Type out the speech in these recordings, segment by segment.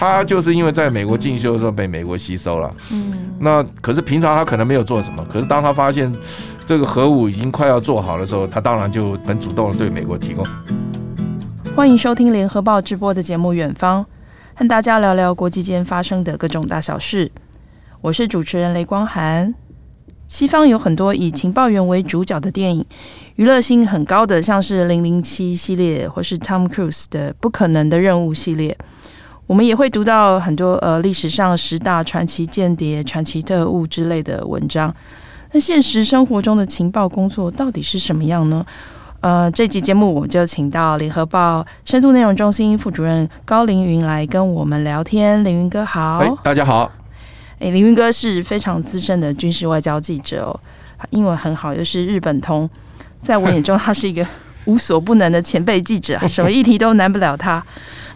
他就是因为在美国进修的时候被美国吸收了。嗯，那可是平常他可能没有做什么，可是当他发现这个核武已经快要做好的时候，他当然就很主动的对美国提供。欢迎收听联合报直播的节目《远方》，和大家聊聊国际间发生的各种大小事。我是主持人雷光涵。西方有很多以情报员为主角的电影，娱乐性很高的，像是《零零七》系列，或是 Tom Cruise 的《不可能的任务》系列。我们也会读到很多呃历史上十大传奇间谍、传奇特务之类的文章。那现实生活中的情报工作到底是什么样呢？呃，这集节目我们就请到联合报深度内容中心副主任高凌云来跟我们聊天。凌云哥好，哎，大家好。哎，凌云哥是非常资深的军事外交记者哦，英文很好，又是日本通，在我眼中他是一个无所不能的前辈记者，什么议题都难不了他。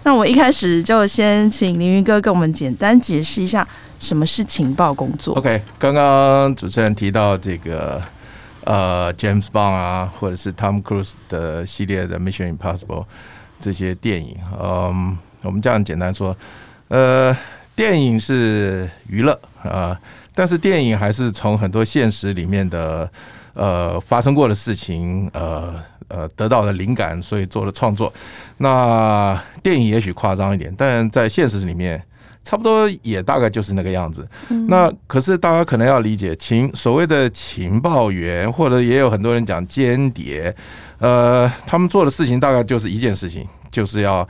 那我一开始就先请凌云哥跟我们简单解释一下什么是情报工作。OK，刚刚主持人提到这个呃，James Bond 啊，或者是 Tom Cruise 的系列的 Mission Impossible 这些电影，嗯，我们这样简单说，呃。电影是娱乐啊，但是电影还是从很多现实里面的呃发生过的事情呃呃得到的灵感，所以做了创作。那电影也许夸张一点，但在现实里面差不多也大概就是那个样子。那可是大家可能要理解情所谓的情报员，或者也有很多人讲间谍，呃，他们做的事情大概就是一件事情，就是要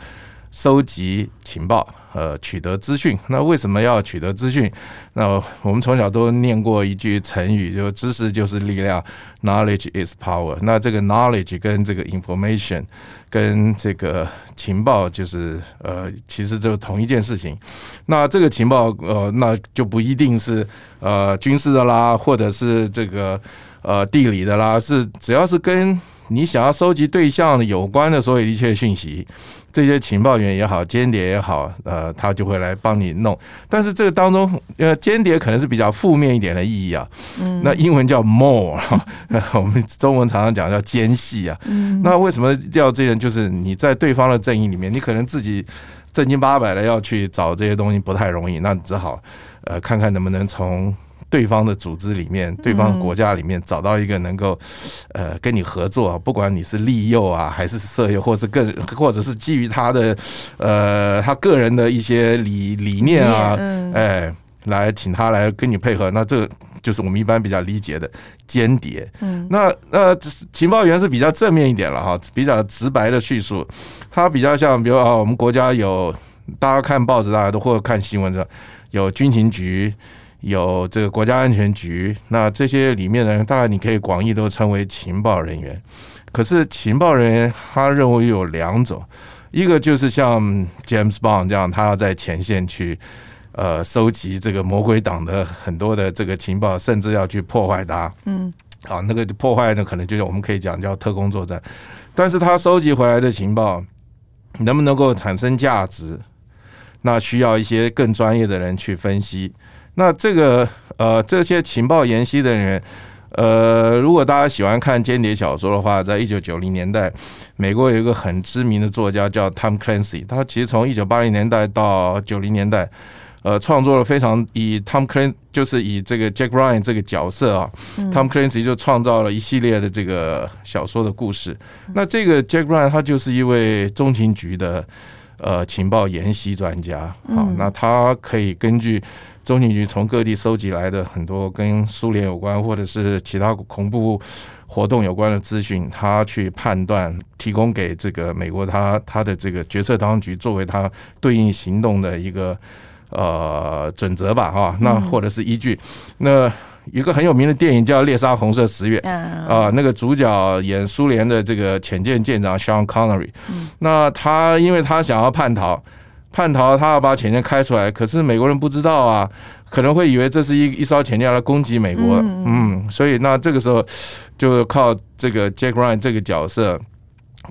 收集情报。呃，取得资讯，那为什么要取得资讯？那我们从小都念过一句成语，就知识就是力量，knowledge is power。那这个 knowledge 跟这个 information 跟这个情报，就是呃，其实就同一件事情。那这个情报，呃，那就不一定是呃军事的啦，或者是这个呃地理的啦，是只要是跟你想要收集对象有关的所有一切讯息。这些情报员也好，间谍也好，呃，他就会来帮你弄。但是这个当中，呃，间谍可能是比较负面一点的意义啊。嗯。那英文叫 more，我们中文常常讲叫奸细啊。嗯。那为什么叫这样？就是你在对方的阵营里面，你可能自己正经八百的要去找这些东西不太容易，那只好呃看看能不能从。对方的组织里面，对方的国家里面找到一个能够，呃，跟你合作，不管你是利诱啊，还是色诱，或是更，或者是基于他的，呃，他个人的一些理理念啊，哎，来请他来跟你配合，那这就是我们一般比较理解的间谍。嗯，那那情报员是比较正面一点了哈，比较直白的叙述，他比较像，比如啊，我们国家有大家看报纸，大家都或者看新闻的，有军情局。有这个国家安全局，那这些里面呢，大概你可以广义都称为情报人员。可是情报人员他认为有两种，一个就是像 James Bond 这样，他要在前线去呃收集这个魔鬼党的很多的这个情报，甚至要去破坏它。嗯，啊，那个破坏呢，可能就是我们可以讲叫特工作战。但是他收集回来的情报能不能够产生价值，那需要一些更专业的人去分析。那这个呃，这些情报研析的人，呃，如果大家喜欢看间谍小说的话，在一九九零年代，美国有一个很知名的作家叫 Tom Clancy，他其实从一九八零年代到九零年代，呃，创作了非常以 Tom Clancy 就是以这个 Jack Ryan 这个角色啊，嗯，Tom Clancy 就创造了一系列的这个小说的故事。那这个 Jack Ryan 他就是一位中情局的呃情报研习专家，好，那他可以根据。中情局从各地收集来的很多跟苏联有关或者是其他恐怖活动有关的资讯，他去判断，提供给这个美国他他的这个决策当局作为他对应行动的一个呃准则吧，哈，那或者是依据。那一个很有名的电影叫《猎杀红色十月》啊，那个主角演苏联的这个潜舰舰长 Sean Connery，那他因为他想要叛逃。叛逃，他要把潜舰开出来，可是美国人不知道啊，可能会以为这是一一艘潜舰来攻击美国，嗯，所以那这个时候就靠这个 Jack Ryan 这个角色，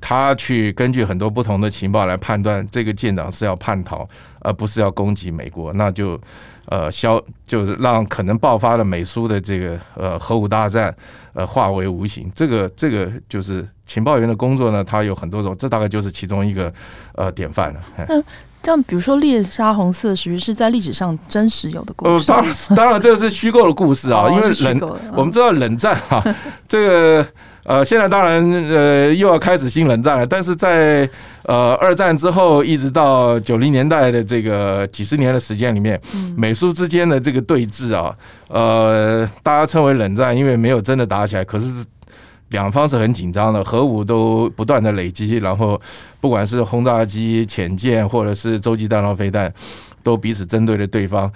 他去根据很多不同的情报来判断这个舰长是要叛逃，而不是要攻击美国，那就呃消就是让可能爆发的美苏的这个呃核武大战呃化为无形，这个这个就是情报员的工作呢，他有很多种，这大概就是其中一个呃典范了。这样，比如说猎杀红色属于是在历史上真实有的故事。呃，当然，当然这个是虚构的故事啊，因为冷，我们知道冷战啊，这个呃，现在当然呃又要开始新冷战了，但是在呃二战之后一直到九零年代的这个几十年的时间里面，美苏之间的这个对峙啊，呃，大家称为冷战，因为没有真的打起来，可是。两方是很紧张的，核武都不断的累积，然后不管是轰炸机、潜舰或者是洲际弹道飞弹，都彼此针对着对方。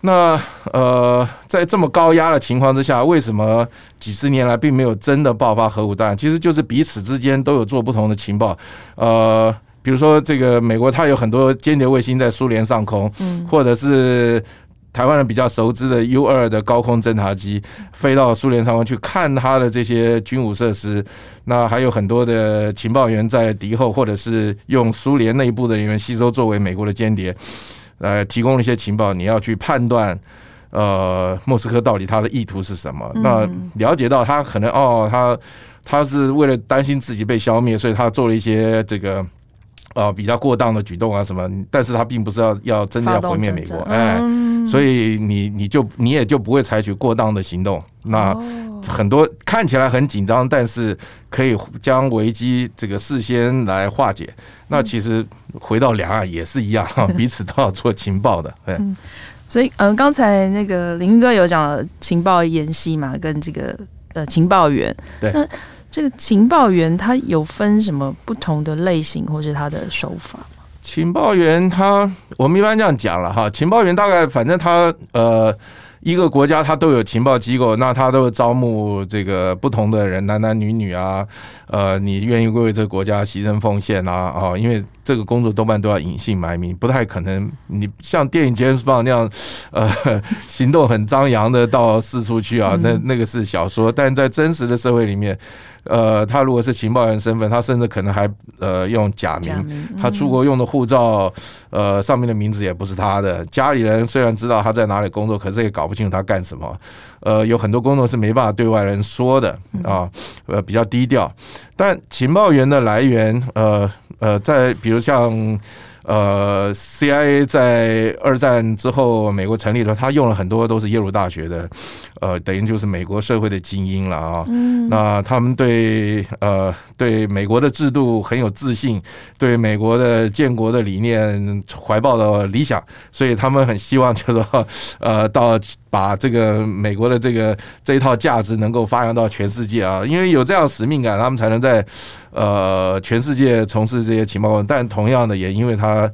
那呃，在这么高压的情况之下，为什么几十年来并没有真的爆发核武弹？其实就是彼此之间都有做不同的情报。呃，比如说这个美国，它有很多间谍卫星在苏联上空，或者是。台湾人比较熟知的 U 二的高空侦察机飞到苏联上空去看他的这些军武设施，那还有很多的情报员在敌后，或者是用苏联内部的人员吸收作为美国的间谍，来提供一些情报。你要去判断，呃，莫斯科到底他的意图是什么？那了解到他可能哦，他他是为了担心自己被消灭，所以他做了一些这个。呃，比较过当的举动啊，什么？但是他并不是要要真的要毁灭美国，哎，所以你你就你也就不会采取过当的行动。那很多看起来很紧张，但是可以将危机这个事先来化解。那其实回到两岸也是一样，彼此都要做情报的。嗯，所以嗯，刚才那个林云哥有讲了情报研习嘛，跟这个呃情报员对。那这个情报员他有分什么不同的类型或是他的手法吗？情报员他，我们一般这样讲了哈，情报员大概反正他呃。一个国家他都有情报机构，那他都招募这个不同的人，男男女女啊，呃，你愿意为这个国家牺牲奉献啊？啊，因为这个工作多半都要隐姓埋名，不太可能你像电影 James Bond 那样，呃，行动很张扬的到四处去啊，那那个是小说，但在真实的社会里面。呃，他如果是情报员身份，他甚至可能还呃用假名，假名，他出国用的护照，呃，上面的名字也不是他的。家里人虽然知道他在哪里工作，可是也搞不清楚他干什么。呃，有很多工作是没办法对外人说的啊，呃，比较低调。但情报员的来源，呃呃，在比如像。呃，CIA 在二战之后美国成立的时候，他用了很多都是耶鲁大学的，呃，等于就是美国社会的精英了啊。嗯。那他们对呃对美国的制度很有自信，对美国的建国的理念怀抱的理想，所以他们很希望就是说呃到把这个美国的这个这一套价值能够发扬到全世界啊，因为有这样的使命感，他们才能在。呃，全世界从事这些情报工作，但同样的，也因为他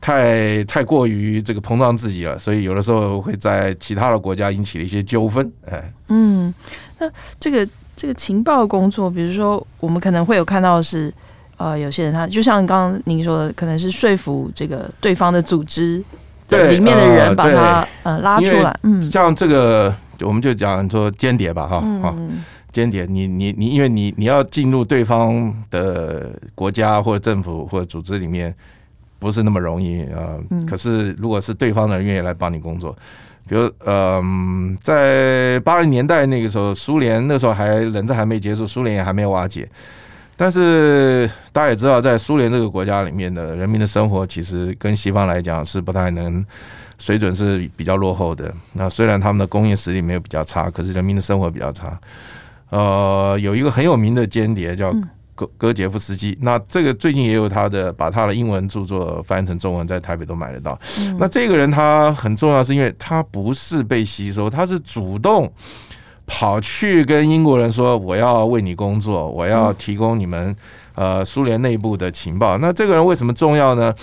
太太过于这个膨胀自己了，所以有的时候会在其他的国家引起了一些纠纷。哎，嗯，那这个这个情报工作，比如说我们可能会有看到是，呃，有些人他就像刚刚您说的，可能是说服这个对方的组织里面的人把他呃，呃拉出来。嗯，像这个我们就讲说间谍吧，哈，好。间谍，你你你，因为你你要进入对方的国家或者政府或者组织里面，不是那么容易啊。可是如果是对方的人愿意来帮你工作，比如嗯，在八零年代那个时候，苏联那时候还冷战还没结束，苏联也还没有瓦解。但是大家也知道，在苏联这个国家里面的人民的生活，其实跟西方来讲是不太能水准是比较落后的。那虽然他们的工业实力没有比较差，可是人民的生活比较差。呃，有一个很有名的间谍叫戈戈杰夫斯基，那这个最近也有他的把他的英文著作翻译成中文，在台北都买得到。那这个人他很重要，是因为他不是被吸收，他是主动跑去跟英国人说：“我要为你工作，我要提供你们呃苏联内部的情报。”那这个人为什么重要呢？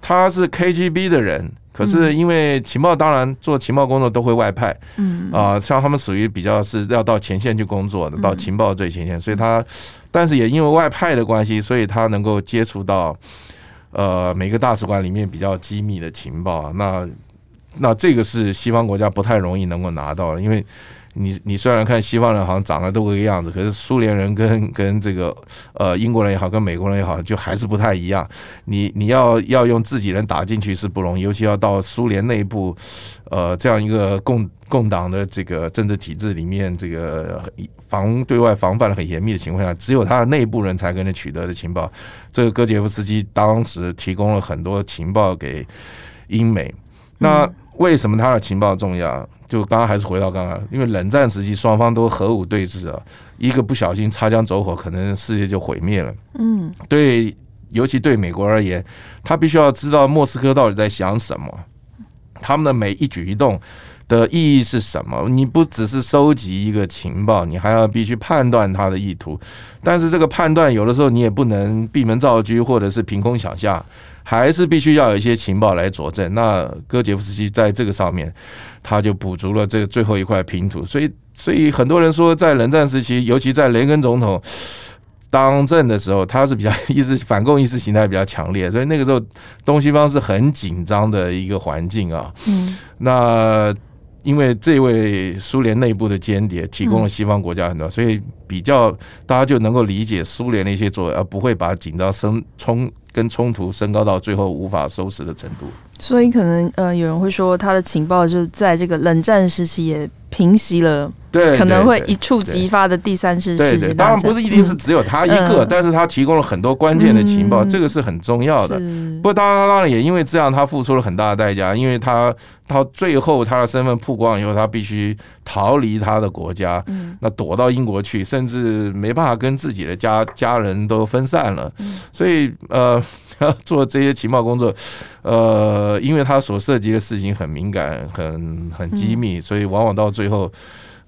他是 KGB 的人。可是因为情报，当然做情报工作都会外派，嗯。啊，像他们属于比较是要到前线去工作的，到情报最前线，所以他，但是也因为外派的关系，所以他能够接触到呃每个大使馆里面比较机密的情报。那那这个是西方国家不太容易能够拿到的，因为你你虽然看西方人好像长得都一个样子，可是苏联人跟跟这个呃英国人也好，跟美国人也好，就还是不太一样。你你要要用自己人打进去是不容易，尤其要到苏联内部，呃，这样一个共共党的这个政治体制里面，这个防对外防范的很严密的情况下，只有他的内部人才可能取得的情报。这个戈杰夫斯基当时提供了很多情报给英美，那为什么他的情报重要？就刚刚还是回到刚刚，因为冷战时期双方都核武对峙啊，一个不小心擦枪走火，可能世界就毁灭了。嗯，对，尤其对美国而言，他必须要知道莫斯科到底在想什么，他们的每一举一动的意义是什么。你不只是收集一个情报，你还要必须判断他的意图。但是这个判断有的时候你也不能闭门造车，或者是凭空想象。还是必须要有一些情报来佐证。那戈杰夫斯基在这个上面，他就补足了这个最后一块拼图。所以，所以很多人说，在冷战时期，尤其在雷根总统当政的时候，他是比较意识反共意识形态比较强烈，所以那个时候东西方是很紧张的一个环境啊。嗯，那。因为这位苏联内部的间谍提供了西方国家很多，所以比较大家就能够理解苏联的一些作为，而不会把紧张升冲跟冲突升高到最后无法收拾的程度。所以可能呃，有人会说他的情报就在这个冷战时期也平息了。对，可能会一触即发的第三次世界大战。当然不是一定是只有他一个，但是他提供了很多关键的情报，这个是很重要的。不过当然，当然也因为这样，他付出了很大的代价，因为他到最后他的身份曝光以后，他必须逃离他的国家，那躲到英国去，甚至没办法跟自己的家家人都分散了。所以呃，要做这些情报工作，呃，因为他所涉及的事情很敏感、很很机密，所以往往到最后。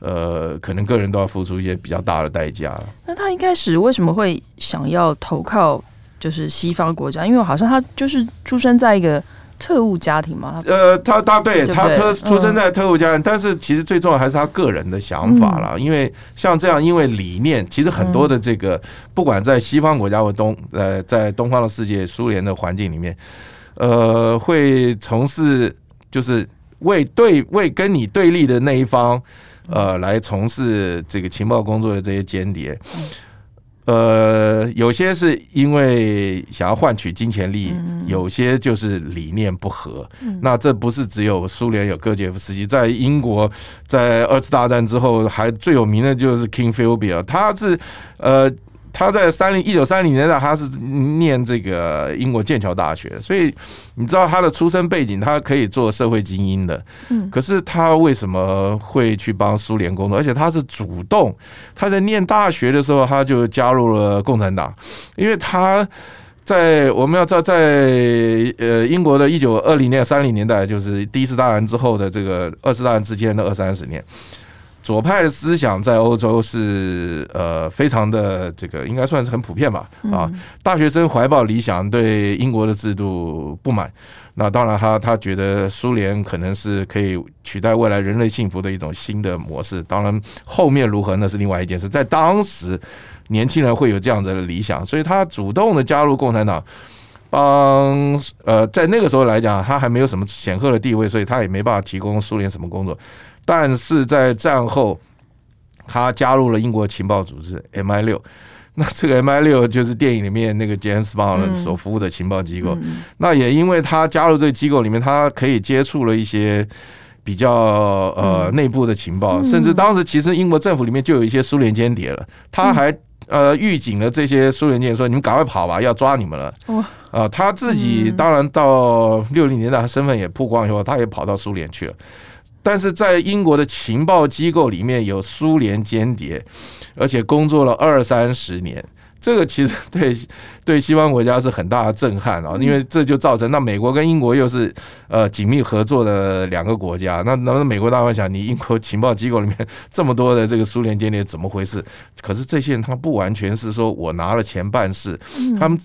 呃，可能个人都要付出一些比较大的代价。那他一开始为什么会想要投靠就是西方国家？因为好像他就是出生在一个特务家庭嘛。呃，他他对他特出生在特务家庭，但是其实最重要还是他个人的想法啦。因为像这样，因为理念，其实很多的这个，不管在西方国家或东呃，在东方的世界，苏联的环境里面，呃，会从事就是为对为跟你对立的那一方。呃，来从事这个情报工作的这些间谍，呃，有些是因为想要换取金钱利益，有些就是理念不合。那这不是只有苏联有戈杰夫斯基，在英国在二次大战之后，还最有名的就是 King Philby，他是呃。他在三零一九三零年代，他是念这个英国剑桥大学，所以你知道他的出身背景，他可以做社会精英的。嗯，可是他为什么会去帮苏联工作？而且他是主动，他在念大学的时候，他就加入了共产党，因为他在我们要知道，在呃英国的一九二零年三零年代，就是第一次大战之后的这个二次大战之间的二三十年。左派的思想在欧洲是呃非常的这个应该算是很普遍吧啊，大学生怀抱理想，对英国的制度不满。那当然他他觉得苏联可能是可以取代未来人类幸福的一种新的模式。当然后面如何那是另外一件事。在当时年轻人会有这样子的理想，所以他主动的加入共产党，帮呃在那个时候来讲他还没有什么显赫的地位，所以他也没办法提供苏联什么工作。但是在战后，他加入了英国情报组织 MI 六。那这个 MI 六就是电影里面那个 James Bond 所服务的情报机构。那也因为他加入这个机构里面，他可以接触了一些比较呃内部的情报。甚至当时其实英国政府里面就有一些苏联间谍了。他还呃预警了这些苏联间谍说：“你们赶快跑吧，要抓你们了。”啊，他自己当然到六零年代，他身份也曝光以后，他也跑到苏联去了。但是在英国的情报机构里面有苏联间谍，而且工作了二三十年，这个其实对 对西方国家是很大的震撼啊，因为这就造成那美国跟英国又是呃紧密合作的两个国家，那那美国大会想，你英国情报机构里面这么多的这个苏联间谍怎么回事？可是这些人他不完全是说我拿了钱办事，他们。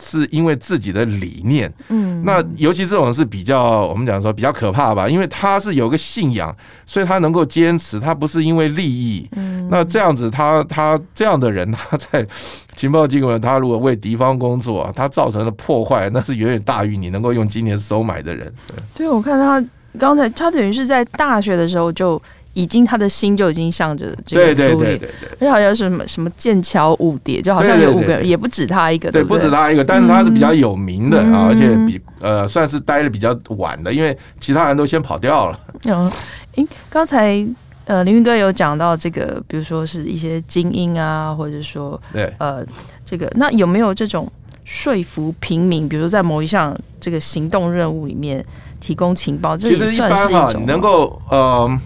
是因为自己的理念，嗯，那尤其这种是比较我们讲说比较可怕吧，因为他是有个信仰，所以他能够坚持，他不是因为利益，嗯，那这样子他他这样的人他在情报机构，他如果为敌方工作，他造成的破坏那是远远大于你能够用金钱收买的人。对，对，我看他刚才他等于是在大学的时候就已经他的心就已经向着这个苏联，对对对对，而且好像是什么什么剑桥五蝶，就好像有五个，对对对对也不止他一个，对，对不对？不止他一个，但是他是比较有名的啊，嗯、而且比呃算是待的比较晚的，因为其他人都先跑掉了。嗯，诶，刚才呃凌云哥有讲到这个，比如说是一些精英啊，或者说对呃这个，那有没有这种说服平民，比如说在某一项这个行动任务里面提供情报？这也算是一种其实一般哈，能够呃。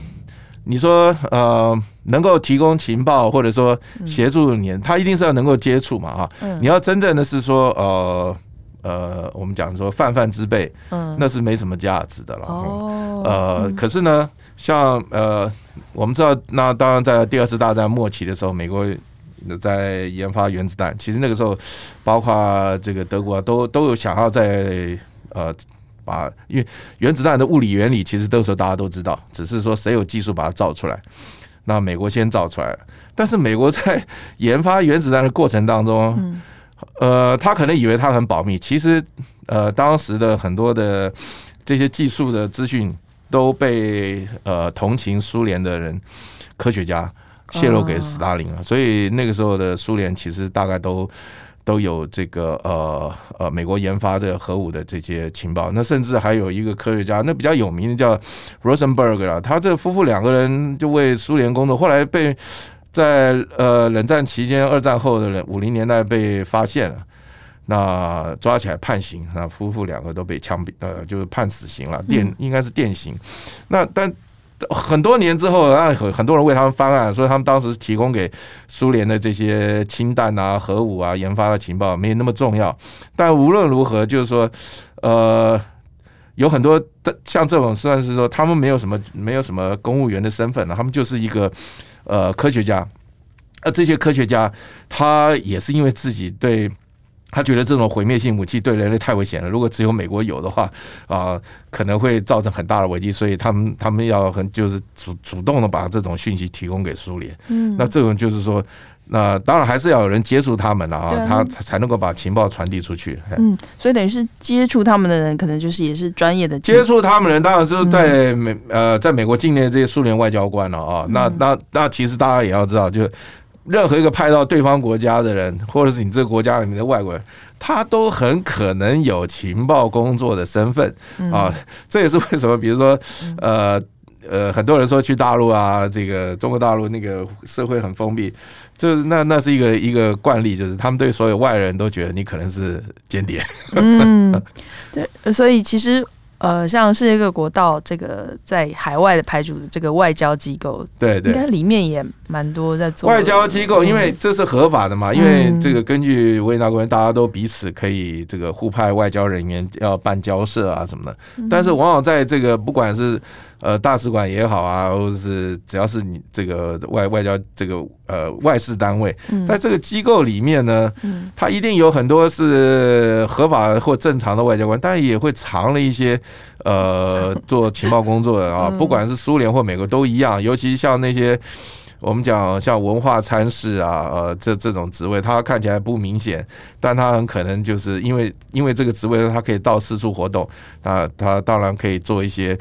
你说呃，能够提供情报或者说协助你，他一定是要能够接触嘛啊。你要真正的是说呃呃，我们讲说泛泛之辈，那是没什么价值的了。呃，可是呢，像呃，我们知道，那当然在第二次大战末期的时候，美国在研发原子弹，其实那个时候，包括这个德国都都有想要在呃。把，因为原子弹的物理原理其实那时候大家都知道，只是说谁有技术把它造出来。那美国先造出来了，但是美国在研发原子弹的过程当中，呃，他可能以为他很保密，其实呃，当时的很多的这些技术的资讯都被呃同情苏联的人科学家泄露给斯大林了，所以那个时候的苏联其实大概都。都有这个呃呃，美国研发这个核武的这些情报，那甚至还有一个科学家，那比较有名的叫 Rosenberg 啊，他这夫妇两个人就为苏联工作，后来被在呃冷战期间、二战后的五零年代被发现了，那抓起来判刑，那夫妇两个都被枪毙，呃，就是判死刑了，电应该是电刑，那但。很多年之后，让很很多人为他们翻案，说他们当时提供给苏联的这些氢弹啊、核武啊研发的情报没有那么重要。但无论如何，就是说，呃，有很多的像这种算是说，他们没有什么没有什么公务员的身份，他们就是一个呃科学家。而这些科学家，他也是因为自己对。他觉得这种毁灭性武器对人类太危险了，如果只有美国有的话，啊、呃，可能会造成很大的危机，所以他们他们要很就是主主动的把这种讯息提供给苏联。嗯，那这种就是说，那当然还是要有人接触他们了啊，他才能够把情报传递出去。嗯，所以等于是接触他们的人，可能就是也是专业的接触他们的人，当然是在美呃，在美国境内这些苏联外交官了啊。那那那其实大家也要知道，就。任何一个派到对方国家的人，或者是你这个国家里面的外国人，他都很可能有情报工作的身份啊。这也是为什么，比如说，呃呃，很多人说去大陆啊，这个中国大陆那个社会很封闭，就是那那是一个一个惯例，就是他们对所有外人都觉得你可能是间谍。嗯，对，所以其实。呃，像世界各国到这个在海外的派驻的这个外交机构，对对，应该里面也蛮多在做外交机构，因为这是合法的嘛，因为这个根据维也纳公约，大家都彼此可以这个互派外交人员要办交涉啊什么的，但是往往在这个不管是。呃，大使馆也好啊，或者是只要是你这个外外交这个呃外事单位，在这个机构里面呢，它一定有很多是合法或正常的外交官，但也会藏了一些呃做情报工作的啊，不管是苏联或美国都一样，尤其像那些。我们讲像文化参事啊，呃，这这种职位，他看起来不明显，但他很可能就是因为因为这个职位，他可以到四处活动，那他当然可以做一些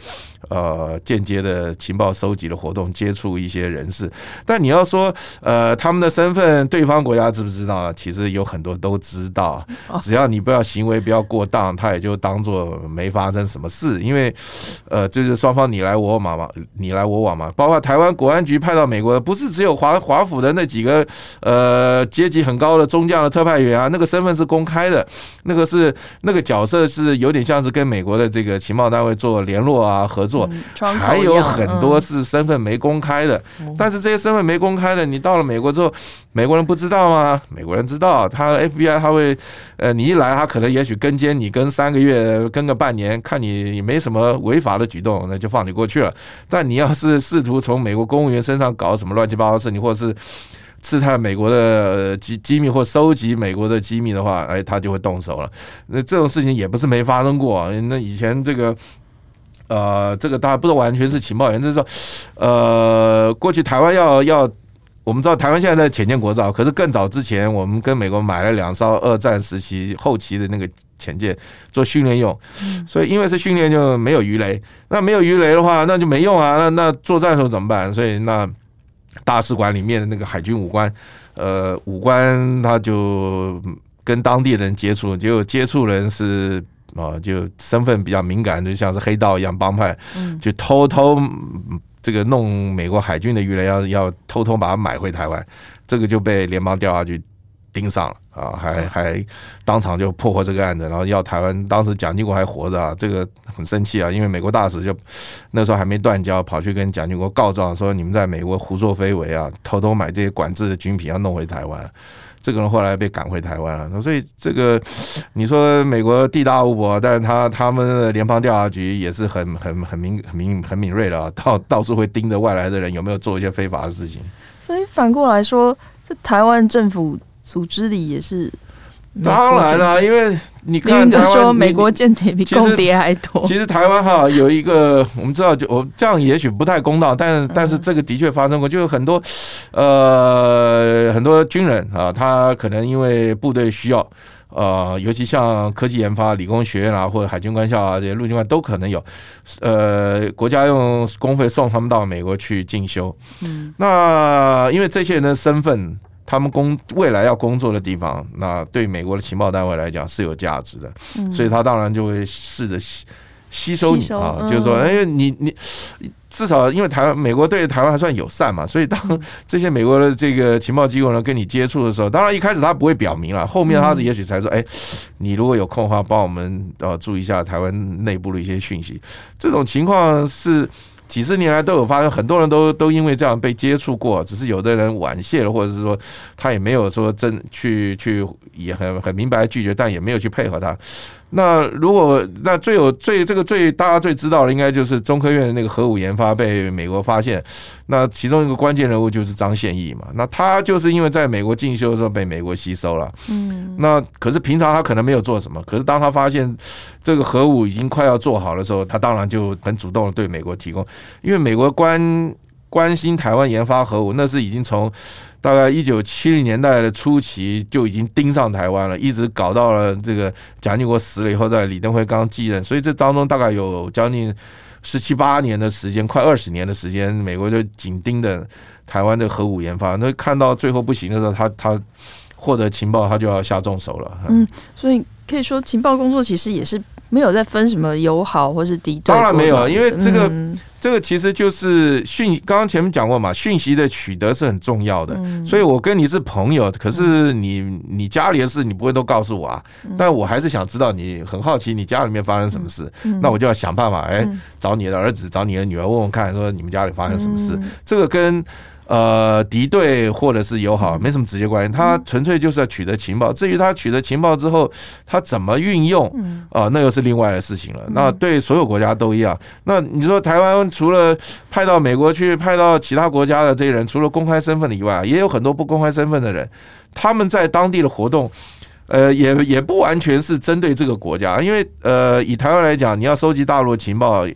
呃间接的情报收集的活动，接触一些人士。但你要说呃他们的身份，对方国家知不知道？其实有很多都知道，只要你不要行为不要过当，他也就当做没发生什么事。因为呃，就是双方你来我往嘛，你来我往嘛，包括台湾国安局派到美国的不。不是只有华华府的那几个呃阶级很高的中将的特派员啊，那个身份是公开的，那个是那个角色是有点像是跟美国的这个情报单位做联络啊合作，还有很多是身份没公开的，但是这些身份没公开的，你到了美国之后，美国人不知道吗？美国人知道，他 FBI 他会呃你一来，他可能也许跟监你跟三个月，跟个半年，看你也没什么违法的举动，那就放你过去了。但你要是试图从美国公务员身上搞什么乱。七八糟事情，或者是刺探美国的机机密，或收集美国的机密的话，哎，他就会动手了。那这种事情也不是没发生过。那以前这个，呃，这个当然不是完全是情报员，就是说，呃，过去台湾要要，我们知道台湾现在在潜舰国造，可是更早之前，我们跟美国买了两艘二战时期后期的那个。潜舰做训练用。所以因为是训练就没有鱼雷，那没有鱼雷的话，那就没用啊。那那作战的时候怎么办？所以那大使馆里面的那个海军武官，呃，武官他就跟当地人接触，结果接触人是啊，就身份比较敏感，就像是黑道一样帮派，就偷偷。这个弄美国海军的鱼雷，要要偷偷把它买回台湾，这个就被联邦调查局盯上了啊，还还当场就破获这个案子，然后要台湾当时蒋经国还活着啊，这个很生气啊，因为美国大使就那时候还没断交，跑去跟蒋经国告状说，你们在美国胡作非为啊，偷偷买这些管制的军品要弄回台湾。这个人后来被赶回台湾了，所以这个你说美国地大物博，但是他他们的联邦调查局也是很很很敏很敏很敏锐的啊，到到处会盯着外来的人有没有做一些非法的事情。所以反过来说，在台湾政府组织里也是。当然了，因为你看台湾，说美国间谍比共谍还多。其实台湾哈有一个，我们知道，就我这样也许不太公道，但是但是这个的确发生过，就有很多呃很多军人啊，他可能因为部队需要，呃，尤其像科技研发、理工学院啊，或者海军官校啊这些陆军官都可能有，呃，国家用公费送他们到美国去进修。嗯，那因为这些人的身份。他们工未来要工作的地方，那对美国的情报单位来讲是有价值的，所以他当然就会试着吸吸收你啊，就是说，哎，你你至少因为台湾美国对台湾还算友善嘛，所以当这些美国的这个情报机构呢跟你接触的时候，当然一开始他不会表明了，后面他是也许才说，哎，你如果有空的话，帮我们呃注意一下台湾内部的一些讯息，这种情况是。几十年来都有发生，很多人都都因为这样被接触过，只是有的人婉谢了，或者是说他也没有说真去去也很很明白拒绝，但也没有去配合他。那如果那最有最这个最大家最知道的，应该就是中科院的那个核武研发被美国发现。那其中一个关键人物就是张宪义嘛。那他就是因为在美国进修的时候被美国吸收了。嗯。那可是平常他可能没有做什么，可是当他发现这个核武已经快要做好的时候，他当然就很主动的对美国提供，因为美国关关心台湾研发核武，那是已经从。大概一九七零年代的初期就已经盯上台湾了，一直搞到了这个蒋经国死了以后，在李登辉刚继任，所以这当中大概有将近十七八年的时间，快二十年的时间，美国就紧盯着台湾的核武研发。那看到最后不行的时候，他他获得情报，他就要下重手了。嗯，所以可以说情报工作其实也是。没有在分什么友好或是敌对，当然没有，因为这个、嗯、这个其实就是讯，刚刚前面讲过嘛，讯息的取得是很重要的。嗯、所以我跟你是朋友，可是你你家里的事你不会都告诉我啊，但我还是想知道你很好奇你家里面发生什么事，嗯、那我就要想办法哎找你的儿子找你的女儿问问看，说你们家里发生什么事，嗯、这个跟。呃，敌对或者是友好，没什么直接关系。他纯粹就是要取得情报。至于他取得情报之后，他怎么运用，啊、呃，那又是另外的事情了。那对所有国家都一样。那你说台湾除了派到美国去，派到其他国家的这些人，除了公开身份的以外，也有很多不公开身份的人，他们在当地的活动，呃，也也不完全是针对这个国家，因为呃，以台湾来讲，你要收集大陆情报。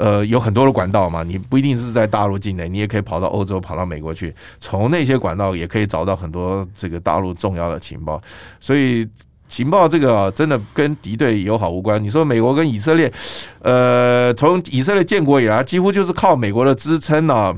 呃，有很多的管道嘛，你不一定是在大陆境内，你也可以跑到欧洲、跑到美国去，从那些管道也可以找到很多这个大陆重要的情报。所以情报这个，真的跟敌对友好无关。你说美国跟以色列，呃，从以色列建国以来，几乎就是靠美国的支撑呢，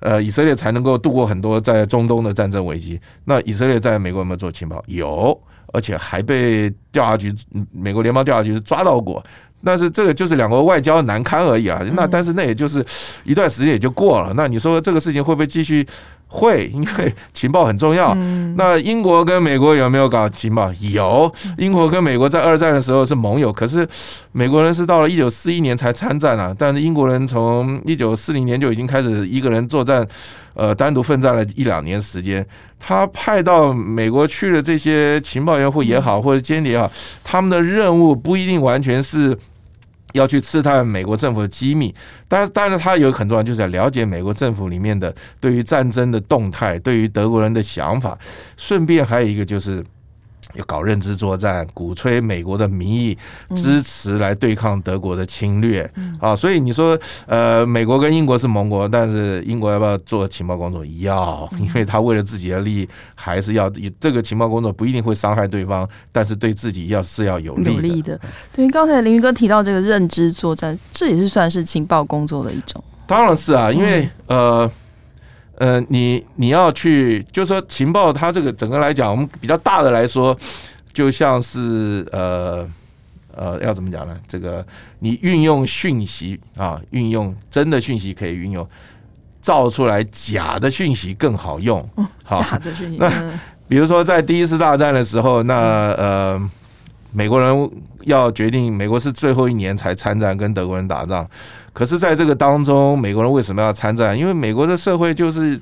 呃，以色列才能够度过很多在中东的战争危机。那以色列在美国有没有做情报？有，而且还被调查局，美国联邦调查局抓到过。但是这个就是两国外交难堪而已啊，那但是那也就是一段时间也就过了。那你说这个事情会不会继续？会，因为情报很重要。那英国跟美国有没有搞情报？有，英国跟美国在二战的时候是盟友，可是美国人是到了一九四一年才参战啊。但是英国人从一九四零年就已经开始一个人作战，呃，单独奋战了一两年时间。他派到美国去的这些情报员会也好，或者间谍也好，他们的任务不一定完全是。要去刺探美国政府的机密，但是当然他有很重要，就是要了解美国政府里面的对于战争的动态，对于德国人的想法。顺便还有一个就是，要搞认知作战，鼓吹美国的民意支持来对抗德国的侵略啊！所以你说，呃，美国跟英国是盟国，但是英国要不要做情报工作？要，因为他为了自己的利益，还是要这个情报工作不一定会伤害对方，但是对自己要是要有利的。有利的。对，刚才林云哥提到这个认知作战，这也是算是情报工作的一种。当然是啊，因为呃。呃，你你要去，就是说情报，它这个整个来讲，我们比较大的来说，就像是呃呃，要怎么讲呢？这个你运用讯息啊，运用真的讯息可以运用，造出来假的讯息更好用。好，假的讯息。那比如说在第一次大战的时候，那呃，美国人要决定，美国是最后一年才参战，跟德国人打仗。可是，在这个当中，美国人为什么要参战？因为美国的社会就是，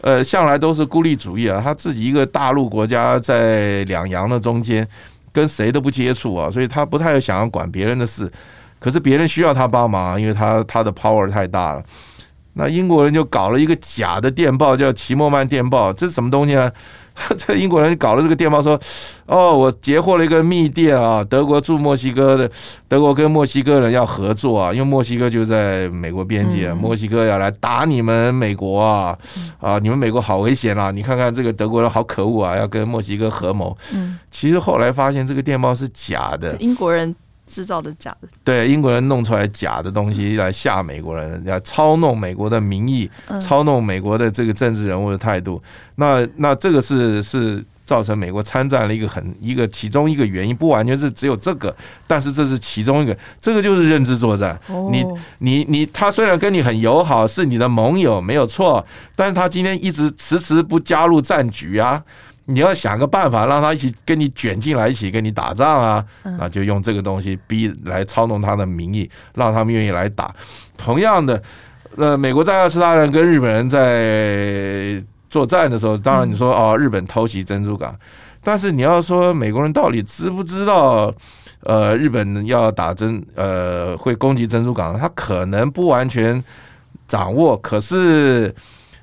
呃，向来都是孤立主义啊，他自己一个大陆国家在两洋的中间，跟谁都不接触啊，所以他不太想要管别人的事。可是别人需要他帮忙，因为他他的 power 太大了。那英国人就搞了一个假的电报，叫齐默曼电报，这是什么东西呢？这英国人搞了这个电报说：“哦，我截获了一个密电啊，德国驻墨西哥的，德国跟墨西哥人要合作啊，因为墨西哥就在美国边界，墨西哥要来打你们美国啊，啊，你们美国好危险啊！你看看这个德国人好可恶啊，要跟墨西哥合谋。其实后来发现这个电报是假的，英国人。”制造的假的，对，英国人弄出来假的东西来吓美国人，来操弄美国的民意，操弄美国的这个政治人物的态度。那那这个是是造成美国参战了一个很一个其中一个原因，不完全是只有这个，但是这是其中一个，这个就是认知作战。你你你，他虽然跟你很友好，是你的盟友没有错，但是他今天一直迟迟不加入战局啊。你要想个办法让他一起跟你卷进来，一起跟你打仗啊！那就用这个东西逼来操弄他的民意，让他们愿意来打。同样的，呃，美国在二次大战跟日本人在作战的时候，当然你说哦，日本偷袭珍珠港，但是你要说美国人到底知不知道，呃，日本要打珍，呃，会攻击珍珠港，他可能不完全掌握，可是。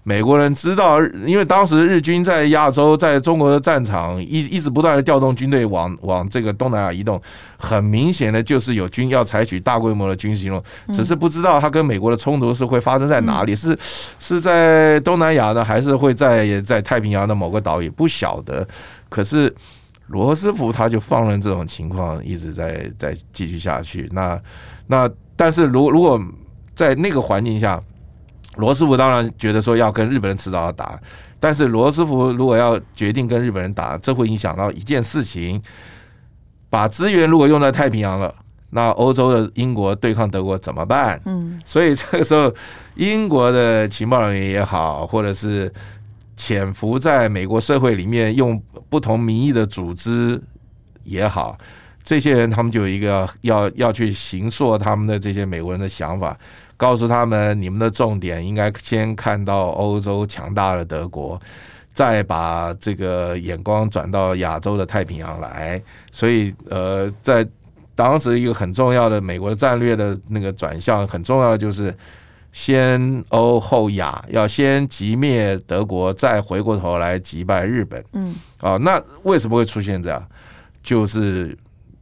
美国人知道，因为当时日军在亚洲，在中国的战场一一直不断的调动军队往往这个东南亚移动，很明显的就是有军要采取大规模的军事行动，只是不知道他跟美国的冲突是会发生在哪里，是是在东南亚呢，还是会在在太平洋的某个岛屿，不晓得。可是罗斯福他就放任这种情况一直在在继续下去。那那但是如如果在那个环境下。罗斯福当然觉得说要跟日本人迟早要打，但是罗斯福如果要决定跟日本人打，这会影响到一件事情：把资源如果用在太平洋了，那欧洲的英国对抗德国怎么办？嗯，所以这个时候，英国的情报人员也好，或者是潜伏在美国社会里面用不同名义的组织也好，这些人他们就有一个要要去行塑他们的这些美国人的想法。告诉他们，你们的重点应该先看到欧洲强大的德国，再把这个眼光转到亚洲的太平洋来。所以，呃，在当时一个很重要的美国的战略的那个转向，很重要的就是先欧后亚，要先击灭德国，再回过头来击败日本。嗯，啊，那为什么会出现这样？就是。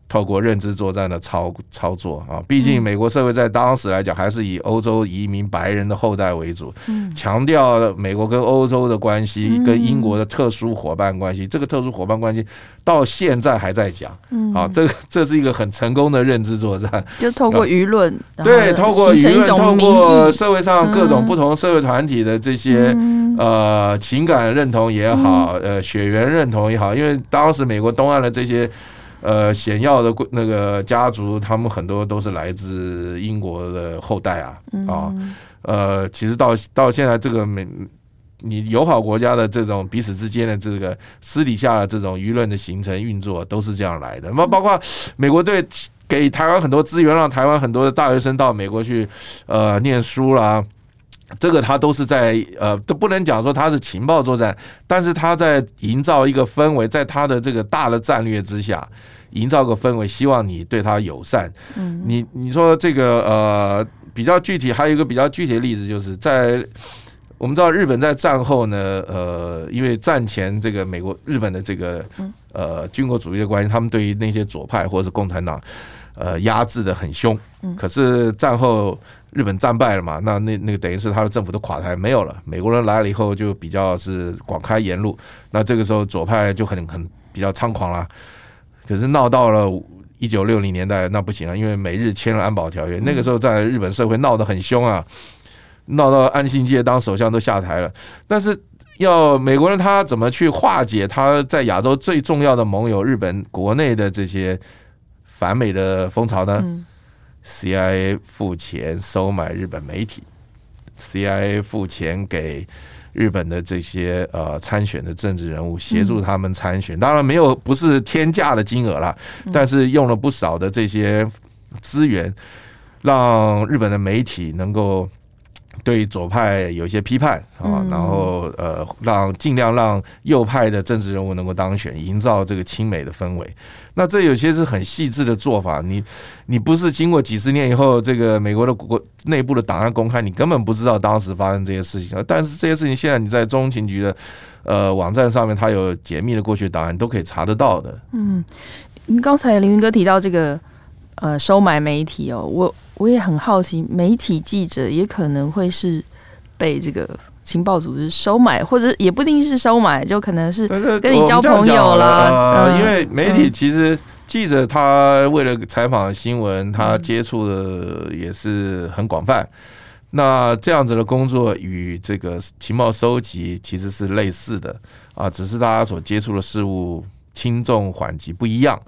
透过认知作战的操操作啊，毕竟美国社会在当时来讲还是以欧洲移民白人的后代为主，强调美国跟欧洲的关系，跟英国的特殊伙伴关系。这个特殊伙伴关系到现在还在讲，啊，这个这是一个很成功的认知作战，就透过舆论，对，透过舆论，透过社会上各种不同社会团体的这些呃情感认同也好，呃血缘认同也好，因为当时美国东岸的这些。呃，显要的那个家族，他们很多都是来自英国的后代啊，啊，呃，其实到到现在这个美，你友好国家的这种彼此之间的这个私底下的这种舆论的形成运作，都是这样来的。那包括美国队给台湾很多资源，让台湾很多的大学生到美国去呃念书啦。这个他都是在呃，都不能讲说他是情报作战，但是他在营造一个氛围，在他的这个大的战略之下，营造个氛围，希望你对他友善。嗯，你你说这个呃比较具体，还有一个比较具体的例子，就是在我们知道日本在战后呢，呃，因为战前这个美国、日本的这个呃军国主义的关系，他们对于那些左派或者是共产党，呃，压制的很凶。可是战后日本战败了嘛，那那那个等于是他的政府都垮台没有了。美国人来了以后，就比较是广开言路。那这个时候左派就很很比较猖狂了。可是闹到了一九六零年代，那不行了，因为美日签了安保条约，那个时候在日本社会闹得很凶啊。闹到安信介当首相都下台了，但是要美国人他怎么去化解他在亚洲最重要的盟友日本国内的这些反美的风潮呢？CIA 付钱收买日本媒体，CIA 付钱给日本的这些呃参选的政治人物协助他们参选，当然没有不是天价的金额了，但是用了不少的这些资源，让日本的媒体能够。对左派有一些批判啊，然后呃，让尽量让右派的政治人物能够当选，营造这个亲美的氛围。那这有些是很细致的做法，你你不是经过几十年以后，这个美国的国内部的档案公开，你根本不知道当时发生这些事情。但是这些事情现在你在中情局的呃网站上面，它有解密的过去档案，都可以查得到的。嗯，刚才凌云哥提到这个呃收买媒体哦，我。我也很好奇，媒体记者也可能会是被这个情报组织收买，或者也不一定是收买，就可能是跟你交朋友啦。呃，因为媒体其实记者他为了采访新闻，他接触的也是很广泛。那这样子的工作与这个情报收集其实是类似的啊，只是大家所接触的事物轻重缓急不一样。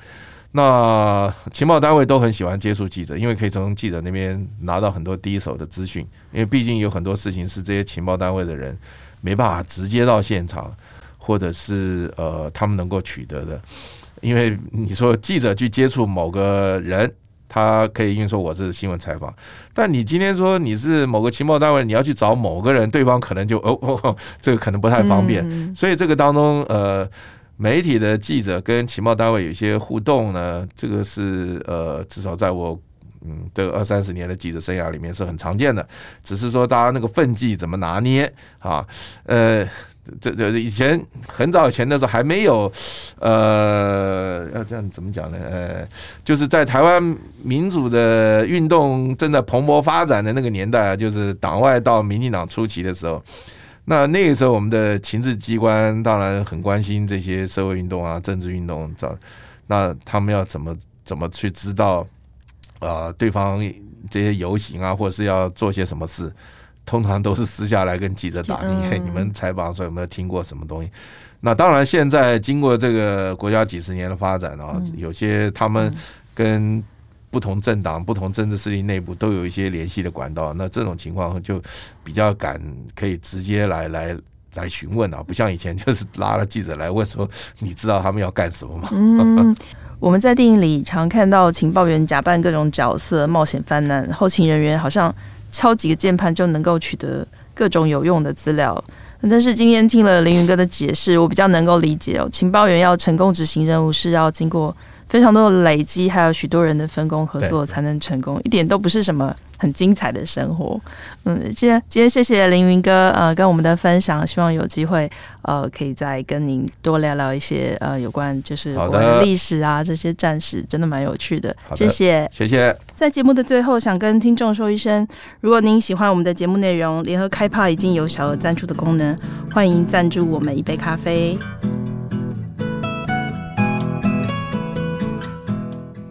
那情报单位都很喜欢接触记者，因为可以从记者那边拿到很多第一手的资讯。因为毕竟有很多事情是这些情报单位的人没办法直接到现场，或者是呃他们能够取得的。因为你说记者去接触某个人，他可以因为说我是新闻采访，但你今天说你是某个情报单位，你要去找某个人，对方可能就哦哦，这个可能不太方便。所以这个当中呃。媒体的记者跟情报单位有一些互动呢，这个是呃，至少在我嗯这二三十年的记者生涯里面是很常见的。只是说大家那个分际怎么拿捏啊？呃，这这以前很早以前的时候还没有呃，要这样怎么讲呢？呃，就是在台湾民主的运动正在蓬勃发展的那个年代啊，就是党外到民进党初期的时候。那那个时候，我们的情治机关当然很关心这些社会运动啊、政治运动，那他们要怎么怎么去知道啊？对方这些游行啊，或者是要做些什么事，通常都是私下来跟记者打听。你们采访的时候有没有听过什么东西？那当然，现在经过这个国家几十年的发展啊，有些他们跟不同政党、不同政治势力内部都有一些联系的管道，那这种情况就比较敢可以直接来来来询问啊，不像以前就是拉了记者来问说，你知道他们要干什么吗？嗯，我们在电影里常看到情报员假扮各种角色冒险犯难，后勤人员好像敲几个键盘就能够取得各种有用的资料。但是今天听了凌云哥的解释，我比较能够理解哦，情报员要成功执行任务是要经过。非常多的累积，还有许多人的分工合作才能成功，一点都不是什么很精彩的生活。嗯，今天今天谢谢凌云哥呃跟我们的分享，希望有机会呃可以再跟您多聊聊一些呃有关就是国的历史啊这些战史，真的蛮有趣的。谢谢谢谢。在节目的最后，想跟听众说一声，如果您喜欢我们的节目内容，联合开炮已经有小额赞助的功能，欢迎赞助我们一杯咖啡。